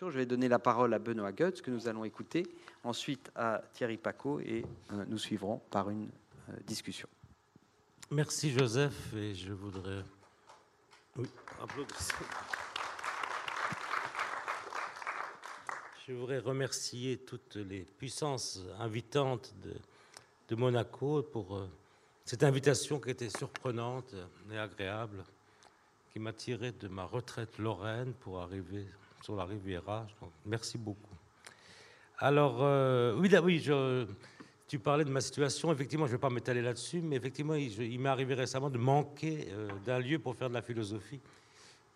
Je vais donner la parole à Benoît Goetz, que nous allons écouter, ensuite à Thierry Paco, et euh, nous suivrons par une euh, discussion. Merci Joseph, et je voudrais... Je voudrais remercier toutes les puissances invitantes de, de Monaco pour euh, cette invitation qui était surprenante et agréable, qui m'a tiré de ma retraite lorraine pour arriver sur la Riviera. merci beaucoup. Alors, euh, oui, oui tu parlais de ma situation. Effectivement, je ne vais pas m'étaler là-dessus, mais effectivement, il, m'est arrivé récemment de manquer euh, d'un lieu pour faire de la philosophie,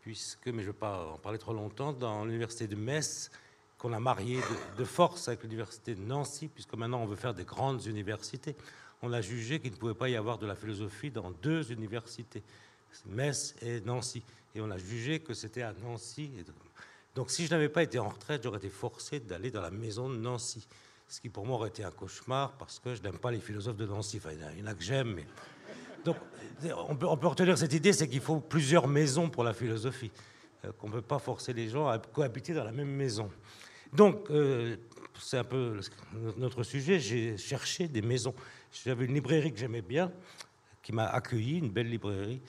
puisque, mais je ne vais pas en parler trop longtemps, dans l'université de Metz, qu'on a marié de force avec l'université de Nancy, puisque maintenant on veut faire des grandes universités on a jugé qu'il ne pouvait pas y avoir de la philosophie dans deux universités, Metz et Nancy. Et on a jugé que c'était à Nancy. Donc si je n'avais pas été en retraite, j'aurais été forcé d'aller dans la maison de Nancy. Ce qui pour moi aurait été un cauchemar parce que je n'aime pas les philosophes de Nancy. Enfin, il y en a que j'aime. Donc on peut, on peut retenir cette idée, c'est qu'il faut plusieurs maisons pour la philosophie. Euh, qu'on ne peut pas forcer les gens à cohabiter dans la même maison. Donc, euh, c'est un peu notre sujet, j'ai cherché des maisons. J'avais une librairie que j'aimais bien, qui m'a accueilli, une belle librairie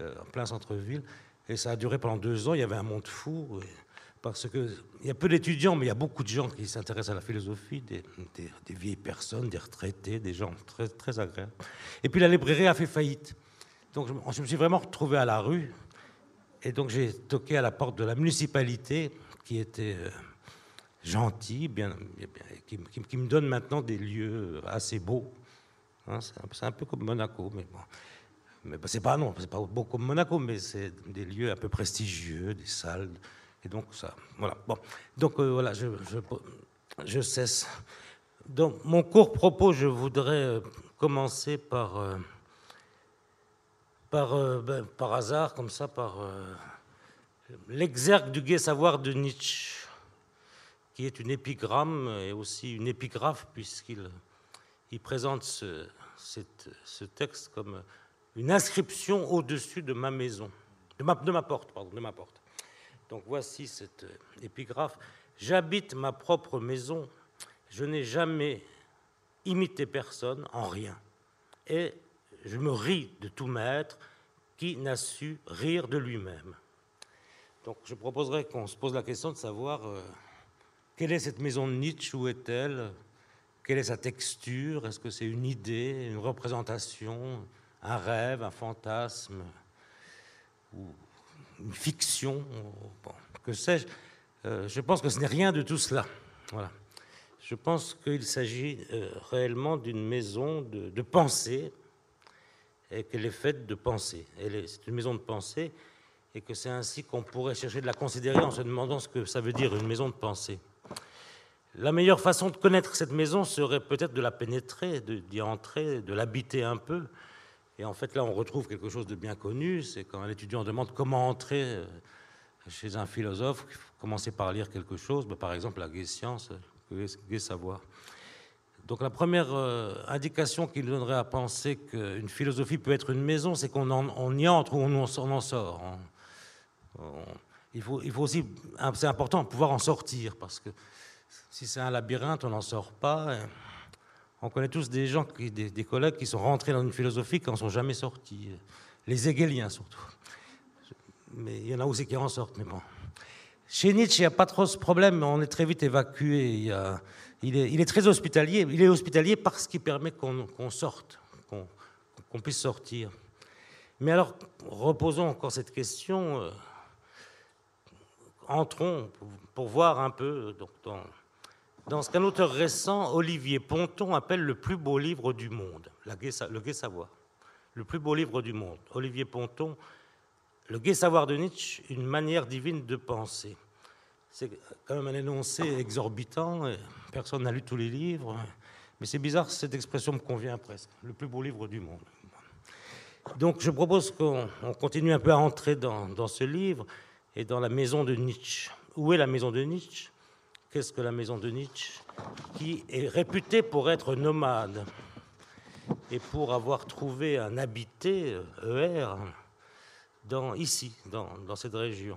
euh, en plein centre-ville. Et ça a duré pendant deux ans. Il y avait un monde fou. Parce qu'il y a peu d'étudiants, mais il y a beaucoup de gens qui s'intéressent à la philosophie, des, vieilles personnes, des retraités, des gens très, très agréables. Et puis la librairie a fait faillite. Donc je, me suis vraiment retrouvé à la rue. Et donc j'ai toqué à la porte de la municipalité, qui était euh, gentil, bien, qui, me donne maintenant des lieux assez beaux Hein, c'est un, peu comme Monaco, mais bon. Mais c'est pas non, c'est pas beau comme Monaco, mais c'est des lieux un peu prestigieux, des salles, et donc ça, voilà. Bon, donc euh, voilà, je, cesse. Dans mon court propos, je voudrais euh, commencer par, euh, par, ben, par hasard, comme ça, par l'exergue du gai savoir de Nietzsche, qui est une épigramme et aussi une épigraphe, puisqu'il il présente ce, ce, texte comme une inscription au-dessus de ma maison, de ma, de ma porte, pardon, de ma porte. Donc voici cette épigraphe. J'habite ma propre maison, je n'ai jamais imité personne en rien, et je me ris de tout maître qui n'a su rire de lui-même. Donc je proposerais qu'on se pose la question de savoir euh, quelle est cette maison de Nietzsche, où est-elle? Quelle est sa texture? Est-ce que c'est une idée, une représentation, un rêve, un fantasme? Ou une fiction Que sais-je euh, Je pense que ce n'est rien de tout cela. Voilà. Je pense qu'il s'agit euh, réellement d'une maison de, pensée et qu'elle est faite de pensée. C'est une maison de pensée et que c'est ainsi qu'on pourrait chercher de la considérer en se demandant ce que ça veut dire une maison de pensée. La meilleure façon de connaître cette maison serait peut-être de la pénétrer, d'y entrer, de l'habiter un peu. Et en fait, là, on retrouve quelque chose de bien connu, c'est quand un étudiant demande comment entrer euh, chez un philosophe, commencer par lire quelque chose, bah, par exemple la Gay Science, Gay Savoir. Donc la première euh, indication qui nous donnerait à penser qu'une philosophie peut être une maison, c'est qu'on y entre ou on en, sort. il, faut, aussi, c'est important pouvoir en sortir, parce que si c'est un labyrinthe, on n'en sort pas. On connaît tous des gens, des, collègues qui sont rentrés dans une philosophie qui n'en sont jamais sortis. Les hegeliens surtout. Mais il y en a aussi qui en sortent, mais bon. Chez Nietzsche, il n'y a pas trop ce problème, on est très vite évacué. Il, est, très hospitalier. Il est hospitalier parce qu'il permet qu'on sorte, qu'on puisse sortir. Mais alors, reposons encore cette question. Euh, entrons pour, voir un peu dans ce qu'un auteur récent, Olivier Ponton, appelle le plus beau livre du monde, le Gai Savoir. Le plus beau livre du monde. Olivier Ponton, le Gai Savoir de Nietzsche, une manière divine de penser. C'est quand même un énoncé exorbitant, personne n'a lu tous les livres, mais c'est bizarre, cette expression me convient presque. Le plus beau livre du monde. Donc je propose qu'on continue un peu à entrer dans, dans ce livre et dans la maison de Nietzsche. Où est la maison de Nietzsche? Qu'est-ce que la maison de Nietzsche Qui est réputée pour être nomade et pour avoir trouvé un habité, ER, ici, dans, dans cette région.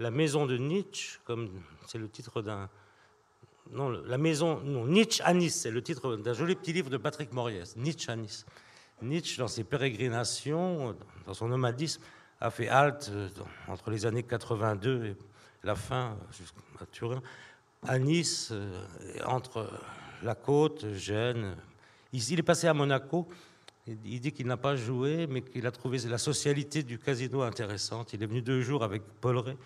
la maison de Nietzsche, comme c'est le titre d'un. Non, la maison. Non, Nietzsche à Nice, c'est le titre d'un joli petit livre de Patrick Moriès, Nietzsche à Nice. Nietzsche, dans ses pérégrinations, dans son nomadisme, a fait halte euh, entre les années 82 et la fin, jusqu'à Turin, à Nice, euh, entre la côte, Gênes. Il est passé à Monaco. Il dit qu'il n'a pas joué, mais qu'il a trouvé la socialité du casino intéressante. Il est venu deux jours avec Paul Ray.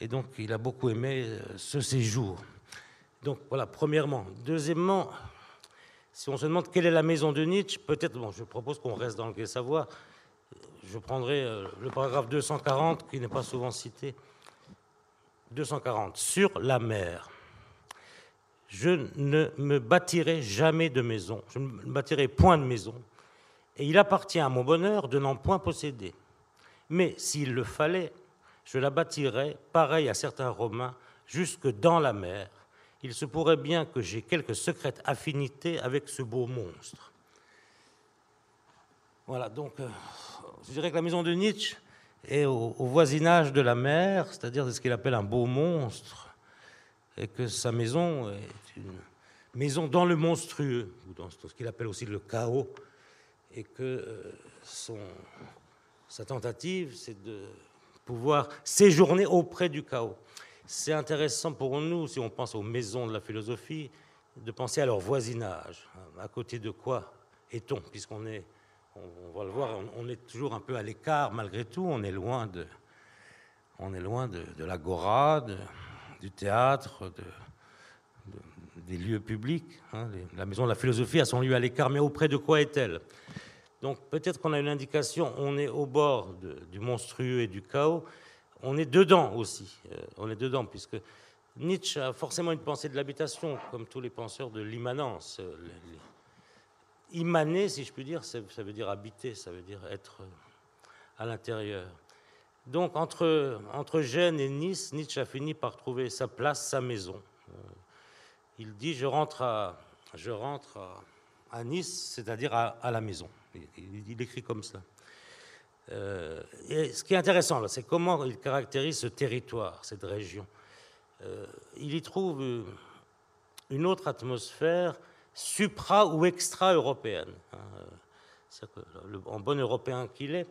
Et donc, il a beaucoup aimé euh, ce séjour. Donc, voilà, premièrement. Deuxièmement, si on se demande quelle est la maison de Nietzsche, peut-être, je propose qu'on reste dans le Gai Savoir. Je prendrai euh, le paragraphe 240, qui n'est pas souvent cité. 240, sur la mer. Je ne me bâtirai jamais de maison, je ne me bâtirai point de maison, et il appartient à mon bonheur de n'en point posséder. Mais s'il le fallait, je la bâtirais, pareil à certains Romains, jusque dans la mer. Il se pourrait bien que j'ai quelque secrète affinité avec ce beau monstre. Voilà, donc euh, je dirais que la maison de Nietzsche est au, voisinage de la mer, c'est-à-dire de ce qu'il appelle un beau monstre, et que sa maison est une maison dans le monstrueux, ou dans ce qu'il appelle aussi le chaos, et que euh, son, sa tentative, c'est de pouvoir séjourner auprès du chaos. C'est intéressant pour nous, si on pense aux maisons de la philosophie, de penser à leur voisinage. À côté de quoi est-on Puisqu'on est, on, va le voir, on, est toujours un peu à l'écart malgré tout, on est loin de, on est loin de, l'agora, du théâtre, des lieux publics. Hein. La maison de la philosophie a son lieu à l'écart, mais auprès de quoi est-elle? Donc peut-être qu'on a une indication, on est au bord du monstrueux et du chaos, on est dedans aussi, euh, on est dedans, puisque Nietzsche a forcément une pensée de l'habitation, comme tous les penseurs de l'immanence. Euh, Immaner, si je puis dire, ça veut dire habiter, ça veut dire être euh, à l'intérieur. Donc entre, entre Gênes et Nice, Nietzsche a fini par trouver sa place, sa maison. Il dit, je rentre à, je rentre à, Nice, c'est-à-dire à la maison. Il, écrit comme ça. Euh, et ce qui est intéressant, c'est comment il caractérise ce territoire, cette région. Euh, il y trouve une autre atmosphère supra- ou extra-européenne. Hein. En bon européen qu'il est,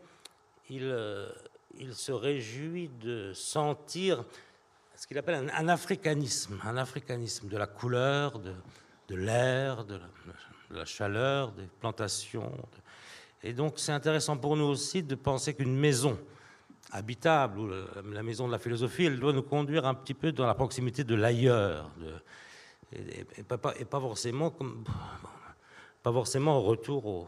il, euh, il, se réjouit de sentir ce qu'il appelle un, africanisme, un africanisme de la couleur, de, de l'air, de, de, la chaleur, des plantations, et donc c'est intéressant pour nous aussi de penser qu'une maison habitable, ou la maison de la philosophie, elle doit nous conduire un petit peu dans la proximité de l'ailleurs, et, pas, forcément comme, pas forcément au retour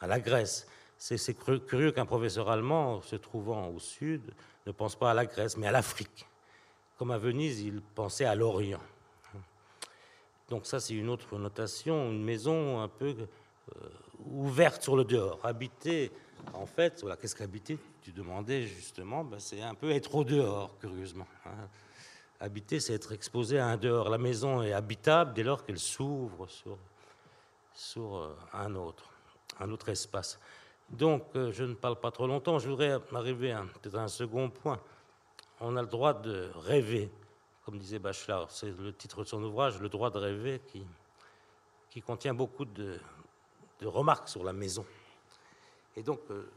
à la Grèce. C'est curieux qu'un professeur allemand, se trouvant au sud, ne pense pas à la Grèce, mais à l'Afrique. Comme à Venise, il pensait à l'Orient. Donc ça, c'est une autre notation, une maison un peu euh, ouverte sur le dehors. Habiter, en fait, qu'est-ce qu'habiter Tu demandais justement, ben, c'est un peu être au dehors, curieusement. Hein. Habiter, c'est être exposé à un dehors. La maison est habitable dès lors qu'elle s'ouvre sur, sur euh, un autre, un autre espace. Donc, euh, je ne parle pas trop longtemps. Je voudrais arriver à peut-être un second point. On a le droit de rêver, comme disait Bachelard. C'est le titre de son ouvrage, Le droit de rêver, qui, qui contient beaucoup de, de remarques sur la maison. Et donc, euh,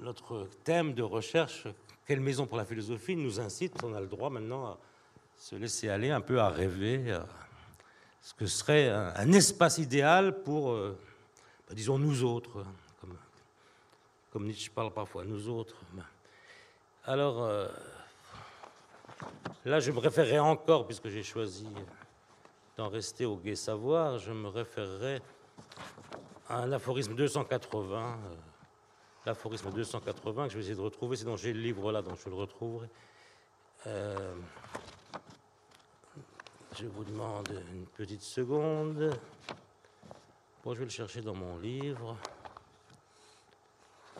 notre thème de recherche, quelle maison pour la philosophie, nous incite, on a le droit maintenant à se laisser aller un peu à rêver à ce que serait un, espace idéal pour, euh, bah, disons, nous autres, comme, comme, Nietzsche parle parfois, nous autres. Alors, euh, là, je me référerai encore, puisque j'ai choisi d'en rester au gai savoir, je me référerai un aphorisme 280, euh, l'aphorisme 280 que je vais essayer de retrouver, sinon j'ai le livre là, donc je le retrouverai. Euh, je vous demande une petite seconde. Bon, je vais le chercher dans mon livre.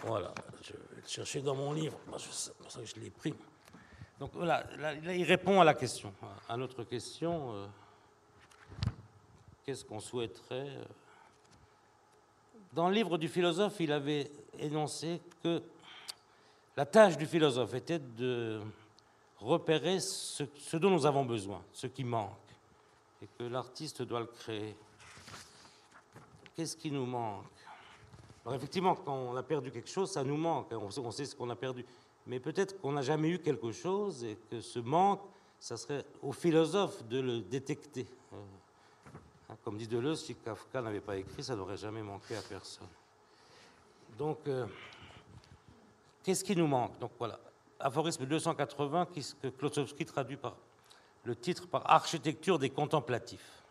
Voilà, je vais le chercher dans mon livre. C'est pour ça que je l'ai pris. Donc voilà, là, il répond à la question, à notre question. Euh, qu'est-ce qu'on souhaiterait dans le livre du philosophe, il avait énoncé que la tâche du philosophe était de repérer ce dont nous avons besoin, ce qui manque, et que l'artiste doit le créer. Qu'est-ce qui nous manque? Alors effectivement, quand on a perdu quelque chose, ça nous manque, hein, on sait, ce qu'on a perdu. Mais peut-être qu'on n'a jamais eu quelque chose et que ce manque, ça serait au philosophe de le détecter. Hein, Comme dit Deleuze, si Kafka n'avait pas écrit, ça n'aurait jamais manqué à personne. Donc, euh, qu'est-ce qui nous manque? Donc voilà, aphorisme 280 qui- que Klosowski traduit par le titre par Architecture des contemplatifs.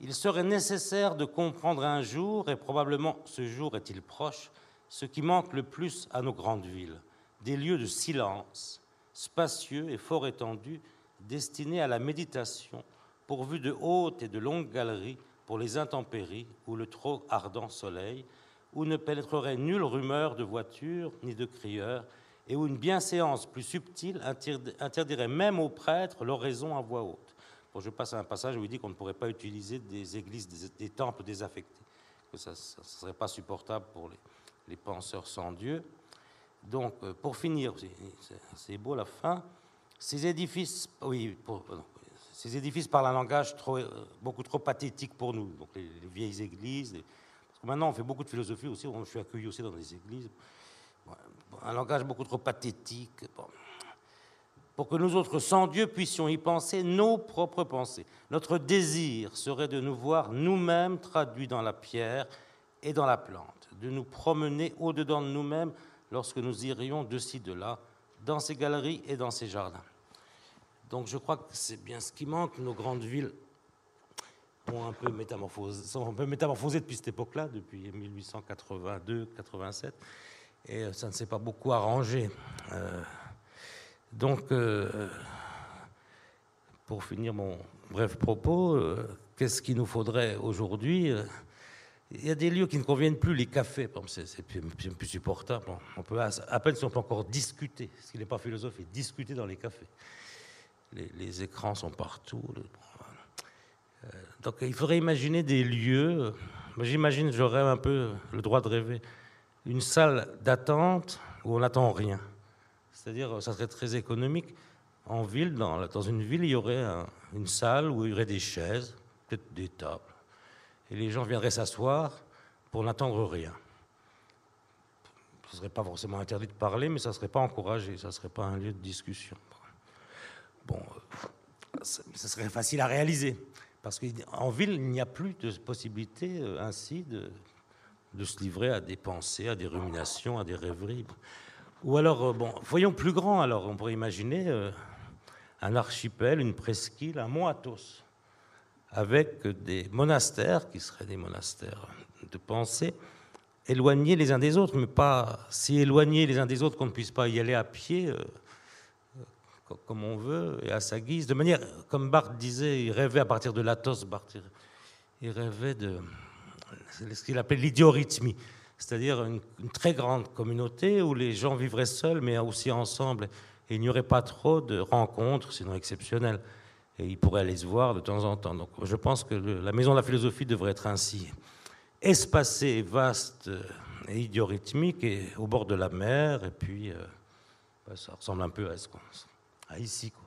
Il serait nécessaire de comprendre un jour, et probablement ce jour est-il proche, ce qui manque le plus à nos grandes villes, des lieux de silence, spacieux et fort étendus, destinés à la méditation, pourvus de hautes et de longues galeries pour les intempéries ou le trop ardent soleil, où ne pénétrerait nulle rumeur de voiture ni de crieurs, et où une bienséance plus subtile interdirait même aux prêtres l'oraison à voix haute. Bon, je passe à un passage où il dit qu'on ne pourrait pas utiliser des églises, des, temples désaffectés, que ça ne serait pas supportable pour les, penseurs sans Dieu. Donc, euh, pour finir, c'est- beau la fin, ces édifices, oui, euh, ces édifices parlent un langage euh, beaucoup trop pathétique pour nous, donc les, les vieilles églises. maintenant, on fait beaucoup de philosophie aussi, je suis accueilli aussi dans des églises. Un langage beaucoup trop pathétique. Pour que nous autres, sans Dieu, puissions y penser nos propres pensées. Notre désir serait de nous voir nous-mêmes traduits dans la pierre et dans la plante, de nous promener au-dedans de nous-mêmes lorsque nous irions de ci, de là, dans ces galeries et dans ces jardins. Donc je crois que c'est bien ce qui manque. Nos grandes villes ont un peu métamorphosé, sont un peu métamorphosées depuis cette époque-là, depuis 1882-87, et euh, ça ne s'est pas beaucoup arrangé. Euh, donc, euh, pour finir mon bref propos, qu'est-ce qu'il nous faudrait aujourd'hui Il y a des lieux qui ne conviennent plus, les cafés, c'est plus, supportable. On peut, à peine si on peut encore discuter, ce qui n'est pas philosophe, et discuter dans les cafés. Les, écrans sont partout. donc il faudrait imaginer des lieux. J'imagine, j'aurais un peu le droit de rêver, une salle d'attente où on n'attend rien. C'est-à-dire, ça serait très économique. En ville, dans, une ville, il y aurait un- une salle où il y aurait des chaises, peut-être des tables. Et les gens viendraient s'asseoir pour n'attendre rien. Ce ne serait pas forcément interdit de parler, mais ça ne serait pas encouragé, ça ne serait pas un lieu de discussion. Bon, ça serait facile à réaliser. Parce qu'en ville, il n'y a plus de possibilité euh, ainsi de, de se livrer à des pensées, à des ruminations, à des rêveries. Ou alors, euh, bon, voyons plus grand, alors on pourrait imaginer euh, un archipel, une presqu'île, un mont Athos, avec des monastères, qui seraient des monastères de pensée, éloignés les uns des autres, mais pas si éloignés les uns des autres qu'on ne puisse pas y aller à pied, euh, co- comme on veut, et à sa guise, de manière, comme Barthes disait, il rêvait à partir de l'Athos, Barthes, il- rêvait de ce qu'il appelait l'idiorhythmie, c'est-à-dire une, très grande communauté où les gens vivraient seuls, mais aussi ensemble, et il n'y aurait pas trop de rencontres, sinon exceptionnelles, et ils pourraient aller se voir de temps en temps. Donc je pense que la maison de la philosophie devrait être ainsi espacée, vaste et idiorhythmique, et au bord de la mer, et puis euh, bah, ça ressemble un peu à, ce qu'on- à ici. Quoi.